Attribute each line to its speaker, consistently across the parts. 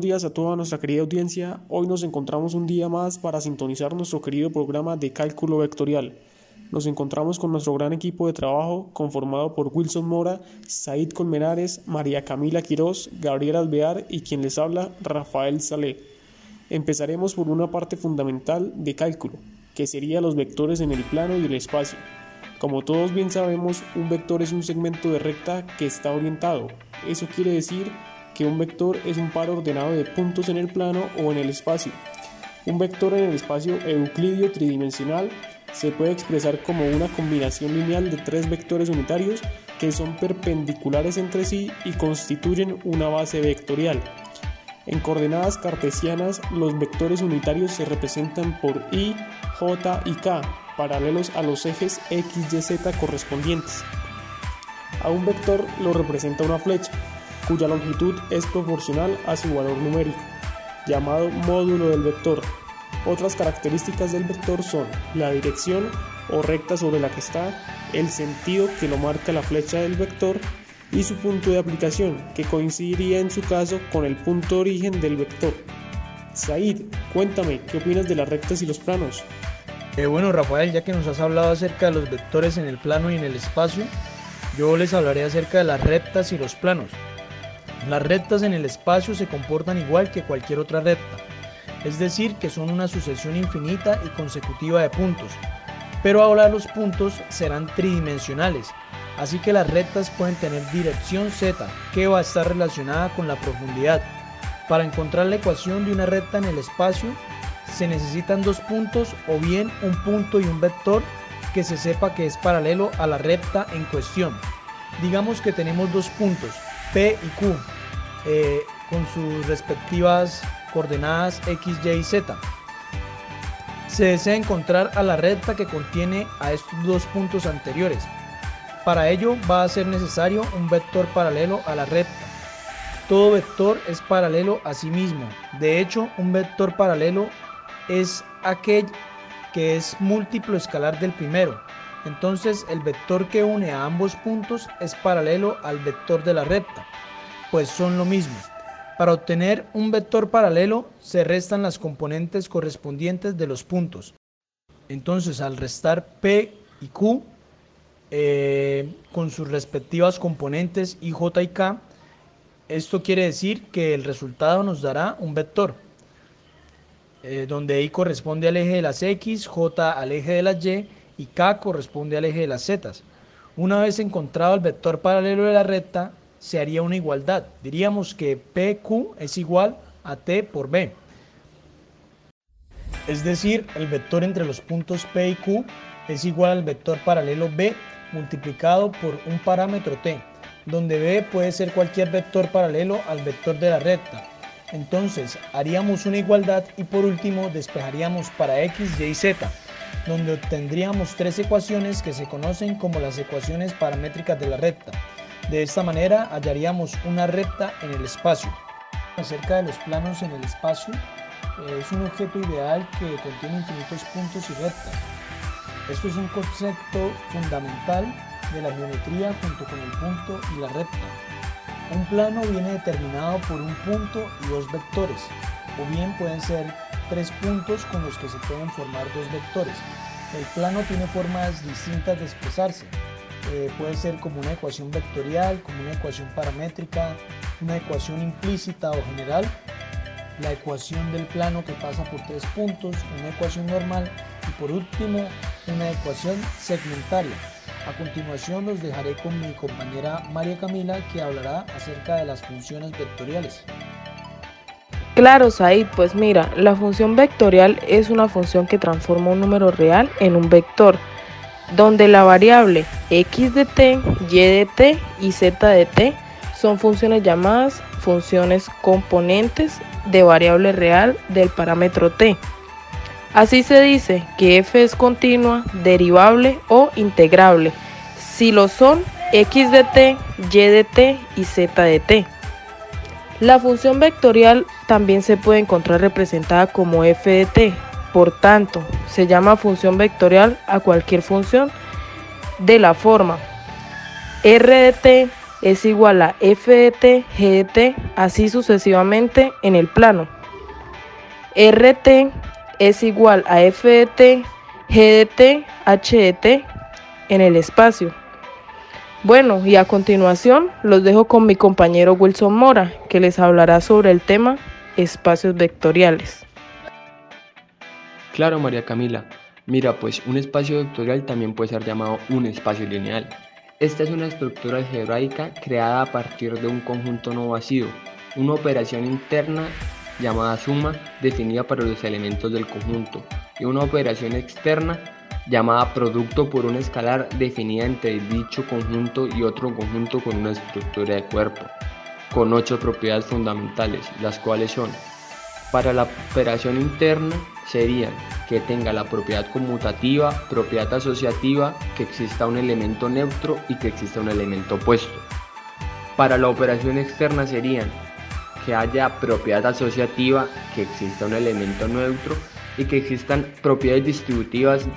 Speaker 1: Buenos días a toda nuestra querida audiencia. Hoy nos encontramos un día más para sintonizar nuestro querido programa de cálculo vectorial. Nos encontramos con nuestro gran equipo de trabajo conformado por Wilson Mora, Said Colmenares, María Camila Quirós, Gabriel Alvear y quien les habla, Rafael Salé. Empezaremos por una parte fundamental de cálculo, que sería los vectores en el plano y el espacio. Como todos bien sabemos, un vector es un segmento de recta que está orientado. Eso quiere decir que un vector es un par ordenado de puntos en el plano o en el espacio. Un vector en el espacio euclidio tridimensional se puede expresar como una combinación lineal de tres vectores unitarios que son perpendiculares entre sí y constituyen una base vectorial. En coordenadas cartesianas, los vectores unitarios se representan por i, j y k, paralelos a los ejes x, y, z correspondientes. A un vector lo representa una flecha, cuya longitud es proporcional a su valor numérico, llamado módulo del vector. Otras características del vector son la dirección o recta sobre la que está, el sentido que lo marca la flecha del vector y su punto de aplicación, que coincidiría en su caso con el punto de origen del vector. Said, cuéntame, ¿qué opinas de las rectas y los planos?
Speaker 2: Eh, bueno, Rafael, ya que nos has hablado acerca de los vectores en el plano y en el espacio, yo les hablaré acerca de las rectas y los planos. Las rectas en el espacio se comportan igual que cualquier otra recta, es decir, que son una sucesión infinita y consecutiva de puntos, pero ahora los puntos serán tridimensionales, así que las rectas pueden tener dirección z, que va a estar relacionada con la profundidad. Para encontrar la ecuación de una recta en el espacio, se necesitan dos puntos o bien un punto y un vector que se sepa que es paralelo a la recta en cuestión. Digamos que tenemos dos puntos, P y Q, eh, con sus respectivas coordenadas X, Y y Z. Se desea encontrar a la recta que contiene a estos dos puntos anteriores. Para ello va a ser necesario un vector paralelo a la recta. Todo vector es paralelo a sí mismo. De hecho, un vector paralelo es aquel que es múltiplo escalar del primero. Entonces el vector que une a ambos puntos es paralelo al vector de la recta, pues son lo mismo. Para obtener un vector paralelo se restan las componentes correspondientes de los puntos. Entonces al restar P y Q eh, con sus respectivas componentes I, J y K, esto quiere decir que el resultado nos dará un vector. Eh, donde I corresponde al eje de las X, J al eje de las Y y K corresponde al eje de las Z. Una vez encontrado el vector paralelo de la recta, se haría una igualdad. Diríamos que PQ es igual a T por B. Es decir, el vector entre los puntos P y Q es igual al vector paralelo B multiplicado por un parámetro T, donde B puede ser cualquier vector paralelo al vector de la recta, entonces haríamos una igualdad y por último despejaríamos para x, y y z, donde obtendríamos tres ecuaciones que se conocen como las ecuaciones paramétricas de la recta. De esta manera hallaríamos una recta en el espacio. Acerca de los planos en el espacio, es un objeto ideal que contiene infinitos puntos y rectas. Esto es un concepto fundamental de la geometría junto con el punto y la recta. Un plano viene determinado por un punto y dos vectores, o bien pueden ser tres puntos con los que se pueden formar dos vectores. El plano tiene formas distintas de expresarse. Eh, puede ser como una ecuación vectorial, como una ecuación paramétrica, una ecuación implícita o general, la ecuación del plano que pasa por tres puntos, una ecuación normal y por último una ecuación segmentaria. A continuación los dejaré con mi compañera María Camila que hablará acerca de las funciones vectoriales.
Speaker 3: Claro, Said, pues mira, la función vectorial es una función que transforma un número real en un vector, donde la variable x de t, y de t y z de t son funciones llamadas funciones componentes de variable real del parámetro t. Así se dice que f es continua, derivable o integrable, si lo son x de t, y de t y z de t. La función vectorial también se puede encontrar representada como f de t, por tanto, se llama función vectorial a cualquier función de la forma r de t es igual a f de t, g de t, así sucesivamente en el plano. rt es igual a f de t, g de t, h de t en el espacio. Bueno, y a continuación los dejo con mi compañero Wilson Mora, que les hablará sobre el tema espacios vectoriales.
Speaker 4: Claro, María Camila. Mira, pues un espacio vectorial también puede ser llamado un espacio lineal. Esta es una estructura algebraica creada a partir de un conjunto no vacío, una operación interna llamada suma definida para los elementos del conjunto y una operación externa llamada producto por un escalar definida entre dicho conjunto y otro conjunto con una estructura de cuerpo, con ocho propiedades fundamentales, las cuales son, para la operación interna serían que tenga la propiedad conmutativa, propiedad asociativa, que exista un elemento neutro y que exista un elemento opuesto. Para la operación externa serían que haya propiedad asociativa, que exista un elemento neutro y que existan propiedades distributivas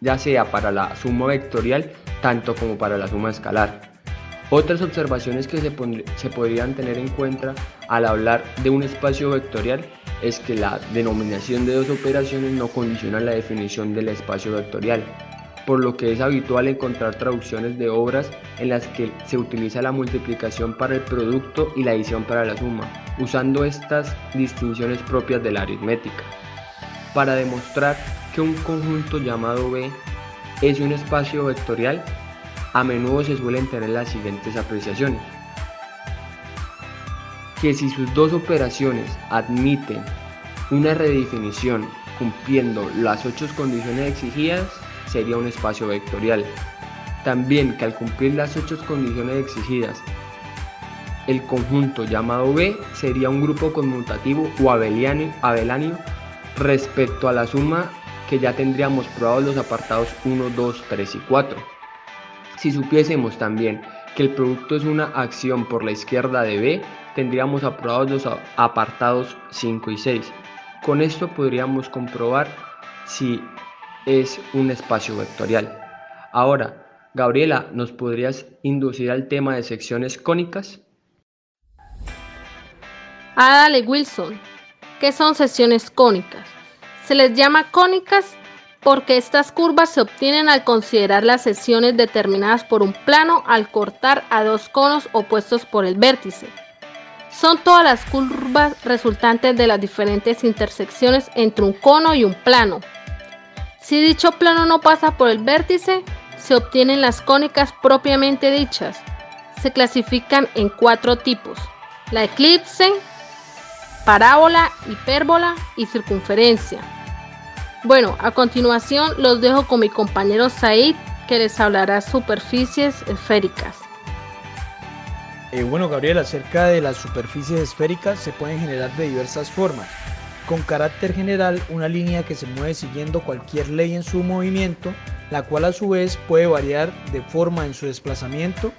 Speaker 4: ya sea para la suma vectorial tanto como para la suma escalar. Otras observaciones que se, se podrían tener en cuenta al hablar de un espacio vectorial es que la denominación de dos operaciones no condiciona la definición del espacio vectorial, por lo que es habitual encontrar traducciones de obras en las que se utiliza la multiplicación para el producto y la adición para la suma, usando estas distinciones propias de la aritmética. Para demostrar que un conjunto llamado B es un espacio vectorial, a menudo se suelen tener las siguientes apreciaciones que si sus dos operaciones admiten una redefinición cumpliendo las ocho condiciones exigidas, sería un espacio vectorial. También que al cumplir las ocho condiciones exigidas, el conjunto llamado B sería un grupo conmutativo o abeláneo respecto a la suma que ya tendríamos probado los apartados 1, 2, 3 y 4. Si supiésemos también que el producto es una acción por la izquierda de B, tendríamos aprobados los apartados 5 y 6. Con esto podríamos comprobar si es un espacio vectorial. Ahora, Gabriela, ¿nos podrías inducir al tema de secciones cónicas?
Speaker 5: Ah, dale, Wilson. ¿Qué son secciones cónicas? Se les llama cónicas porque estas curvas se obtienen al considerar las secciones determinadas por un plano al cortar a dos conos opuestos por el vértice. Son todas las curvas resultantes de las diferentes intersecciones entre un cono y un plano. Si dicho plano no pasa por el vértice, se obtienen las cónicas propiamente dichas. Se clasifican en cuatro tipos. La eclipse, parábola, hipérbola y circunferencia. Bueno, a continuación los dejo con mi compañero Said que les hablará superficies esféricas.
Speaker 2: Eh, bueno, Gabriel, acerca de las superficies esféricas se pueden generar de diversas formas. Con carácter general, una línea que se mueve siguiendo cualquier ley en su movimiento, la cual a su vez puede variar de forma en su desplazamiento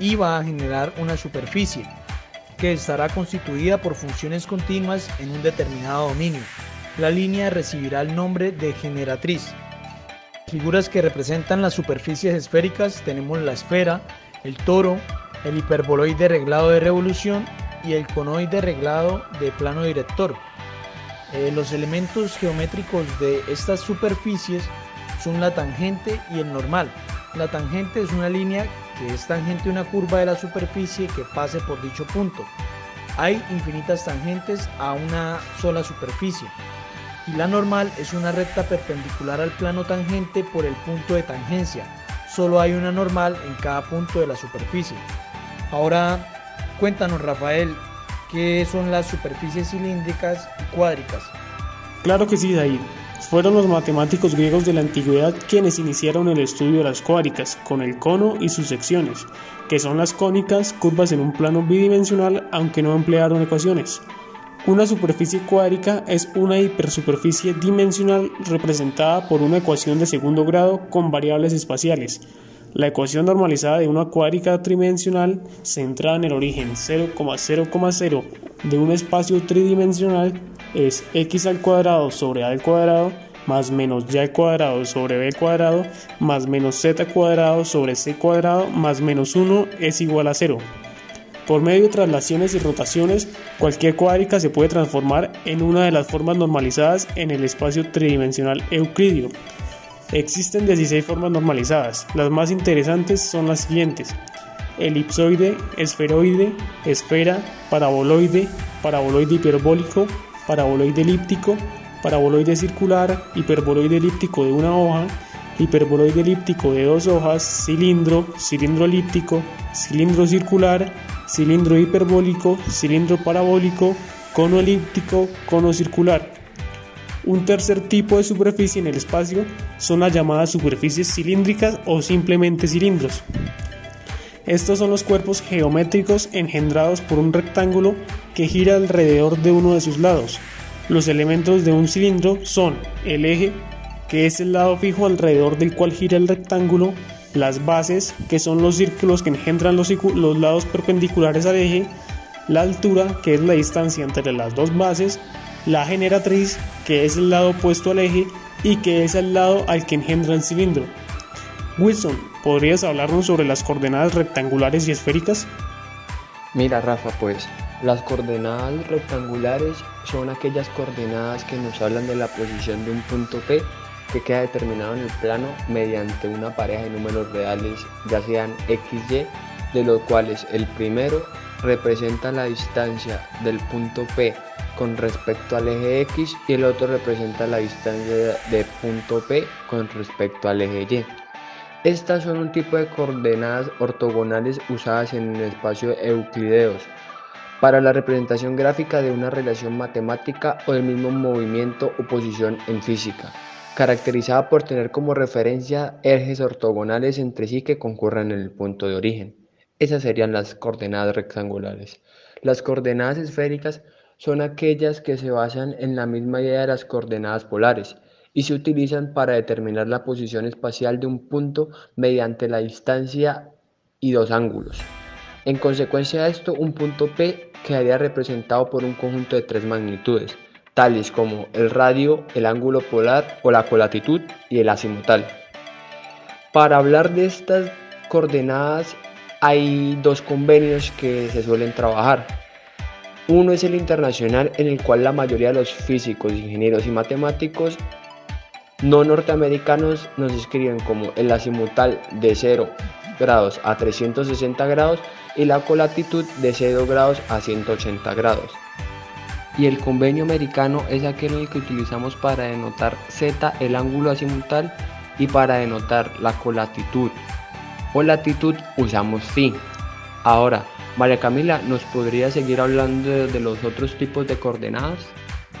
Speaker 2: y va a generar una superficie que estará constituida por funciones continuas en un determinado dominio la línea recibirá el nombre de generatriz. Figuras que representan las superficies esféricas tenemos la esfera, el toro, el hiperboloide reglado de revolución y el conoide reglado de plano director. Eh, los elementos geométricos de estas superficies son la tangente y el normal. La tangente es una línea que es tangente una curva de la superficie que pase por dicho punto. Hay infinitas tangentes a una sola superficie y la normal es una recta perpendicular al plano tangente por el punto de tangencia. Solo hay una normal en cada punto de la superficie. Ahora cuéntanos Rafael, ¿qué son las superficies cilíndricas y cuádricas?
Speaker 1: Claro que sí, David. Fueron los matemáticos griegos de la antigüedad quienes iniciaron el estudio de las cuádricas, con el cono y sus secciones, que son las cónicas, curvas en un plano bidimensional, aunque no emplearon ecuaciones. Una superficie cuádrica es una hipersuperficie dimensional representada por una ecuación de segundo grado con variables espaciales. La ecuación normalizada de una cuádrica tridimensional centrada en el origen 0,0,0 de un espacio tridimensional es x al cuadrado sobre a al cuadrado más menos y al cuadrado sobre b cuadrado más menos z cuadrado sobre c cuadrado más menos 1 es igual a 0. Por medio de traslaciones y rotaciones, cualquier cuádrica se puede transformar en una de las formas normalizadas en el espacio tridimensional euclidio. Existen 16 formas normalizadas. Las más interesantes son las siguientes. Elipsoide, esferoide, esfera, paraboloide, paraboloide hiperbólico, paraboloide elíptico, paraboloide circular, hiperboloide elíptico de una hoja, hiperboloide elíptico de dos hojas, cilindro, cilindro elíptico, cilindro circular, cilindro hiperbólico, cilindro parabólico, cono elíptico, cono circular. Un tercer tipo de superficie en el espacio son las llamadas superficies cilíndricas o simplemente cilindros. Estos son los cuerpos geométricos engendrados por un rectángulo que gira alrededor de uno de sus lados. Los elementos de un cilindro son el eje, que es el lado fijo alrededor del cual gira el rectángulo, las bases, que son los círculos que engendran los, lados perpendiculares al eje, la altura, que es la distancia entre las dos bases, la generatriz, que es el lado opuesto al eje y que es el lado al que engendra el cilindro. Wilson, ¿podrías hablarnos sobre las coordenadas rectangulares y esféricas?
Speaker 4: Mira Rafa, pues las coordenadas rectangulares son aquellas coordenadas que nos hablan de la posición de un punto P que queda determinado en el plano mediante una pareja de números reales, ya sean x, y, de los cuales el primero representa la distancia del punto P con respecto al eje X y el otro representa la distancia de punto P con respecto al eje Y. Estas son un tipo de coordenadas ortogonales usadas en el espacio euclideos para la representación gráfica de una relación matemática o del mismo movimiento o posición en física caracterizada por tener como referencia ejes ortogonales entre sí que concurran en el punto de origen. Esas serían las coordenadas rectangulares. Las coordenadas esféricas son aquellas que se basan en la misma idea de las coordenadas polares y se utilizan para determinar la posición espacial de un punto mediante la distancia y dos ángulos. En consecuencia de esto, un punto P quedaría representado por un conjunto de tres magnitudes, tales como el radio, el ángulo polar o la colatitud y el azimutal. Para hablar de estas coordenadas hay dos convenios que se suelen trabajar. Uno es el internacional en el cual la mayoría de los físicos, ingenieros y matemáticos no norteamericanos nos escriben como el azimutal de 0 grados a 360 grados y la colatitud de 0 grados a 180 grados y el convenio americano es aquel en el que utilizamos para denotar z el ángulo azimutal y para denotar la colatitud o latitud usamos phi. Ahora, María Camila, ¿nos podría seguir hablando de, los otros tipos de coordenadas?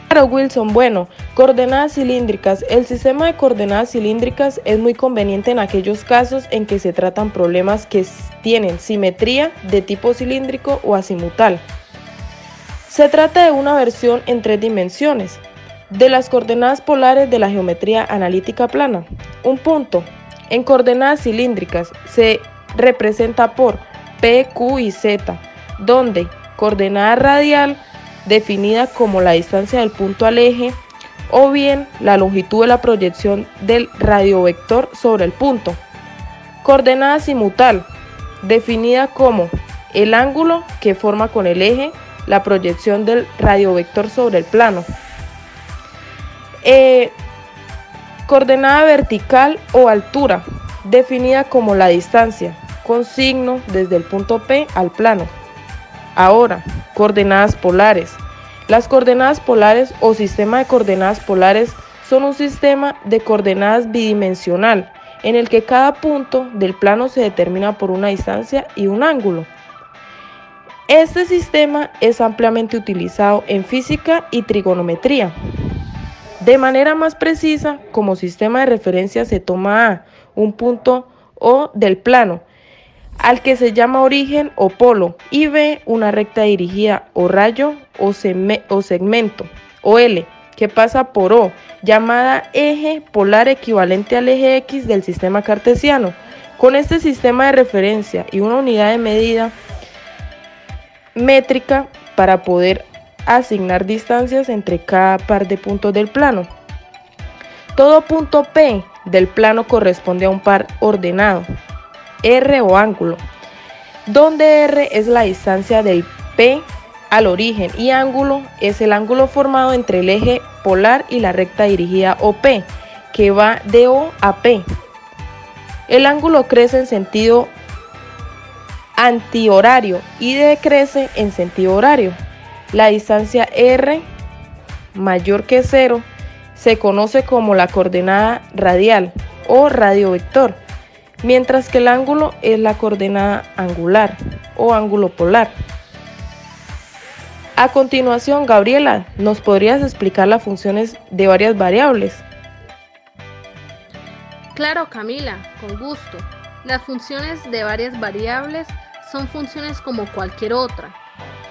Speaker 3: Claro, Wilson. Bueno, coordenadas cilíndricas. El sistema de coordenadas cilíndricas es muy conveniente en aquellos casos en que se tratan problemas que tienen simetría de tipo cilíndrico o azimutal. Se trata de una versión en tres dimensiones de las coordenadas polares de la geometría analítica plana. Un punto en coordenadas cilíndricas se representa por P, Q y Z, donde coordenada radial definida como la distancia del punto al eje o bien la longitud de la proyección del radiovector sobre el punto. Coordenada simutal definida como el ángulo que forma con el eje la proyección del radiovector sobre el plano. Eh, coordenada vertical o altura, definida como la distancia, con signo desde el punto P al plano. Ahora, coordenadas polares. Las coordenadas polares o sistema de coordenadas polares son un sistema de coordenadas bidimensional en el que cada punto del plano se determina por una distancia y un ángulo. Este sistema es ampliamente utilizado en física y trigonometría. De manera más precisa, como sistema de referencia se toma A, un punto O del plano, al que se llama origen o polo, y B, una recta dirigida o rayo o, o segmento, o L, que pasa por O, llamada eje polar equivalente al eje X del sistema cartesiano. Con este sistema de referencia y una unidad de medida, métrica para poder asignar distancias entre cada par de puntos del plano. Todo punto P del plano corresponde a un par ordenado, R o ángulo, donde R es la distancia del P al origen y ángulo es el ángulo formado entre el eje polar y la recta dirigida OP, que va de O a P. El ángulo crece en sentido antihorario y decrece en sentido horario. La distancia R mayor que cero se conoce como la coordenada radial o radiovector, mientras que el ángulo es la coordenada angular o ángulo polar. A continuación, Gabriela, ¿nos podrías explicar las funciones de varias variables?
Speaker 5: Claro, Camila, con gusto. Las funciones de varias variables son funciones como cualquier otra.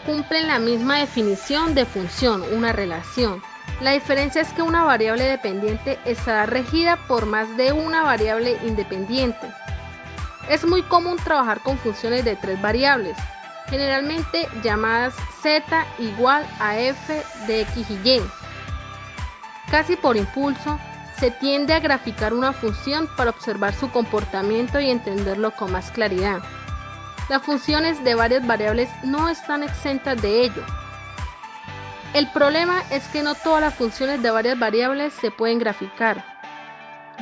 Speaker 5: Cumplen la misma definición de función, una relación. La diferencia es que una variable dependiente estará regida por más de una variable independiente. Es muy común trabajar con funciones de tres variables, generalmente llamadas z igual a f de x y y. Casi por impulso, se tiende a graficar una función para observar su comportamiento y entenderlo con más claridad. Las funciones de varias variables no están exentas de ello. El problema es que no todas las funciones de varias variables se pueden graficar.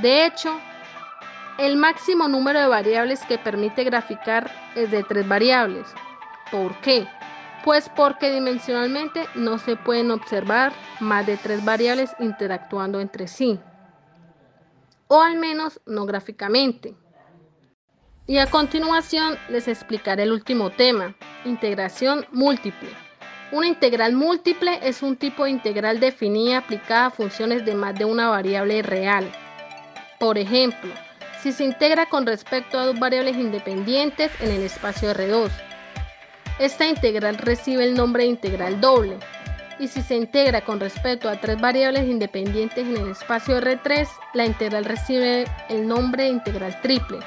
Speaker 5: De hecho, el máximo número de variables que permite graficar es de tres variables. ¿Por qué? Pues porque dimensionalmente no se pueden observar más de tres variables interactuando entre sí. O al menos no gráficamente. Y a continuación les explicaré el último tema, integración múltiple. Una integral múltiple es un tipo de integral definida aplicada a funciones de más de una variable real. Por ejemplo, si se integra con respecto a dos variables independientes en el espacio R2. Esta integral recibe el nombre de integral doble. Y si se integra con respecto a tres variables independientes en el espacio R3, la integral recibe el nombre de integral triple.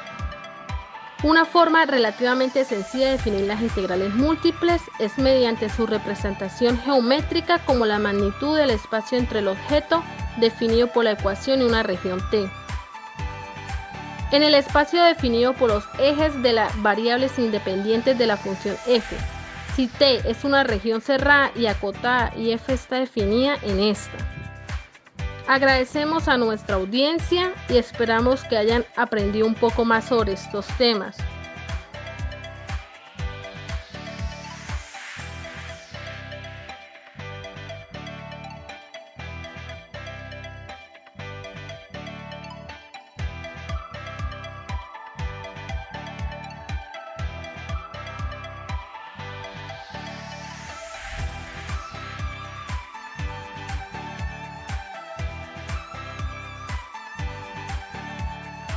Speaker 5: Una forma relativamente sencilla de definir las integrales múltiples es mediante su representación geométrica como la magnitud del espacio entre el objeto definido por la ecuación y una región t. En el espacio definido por los ejes de las variables independientes de la función f, si t es una región cerrada y acotada y f está definida en esta. Agradecemos a nuestra audiencia y esperamos que hayan aprendido un poco más sobre estos temas.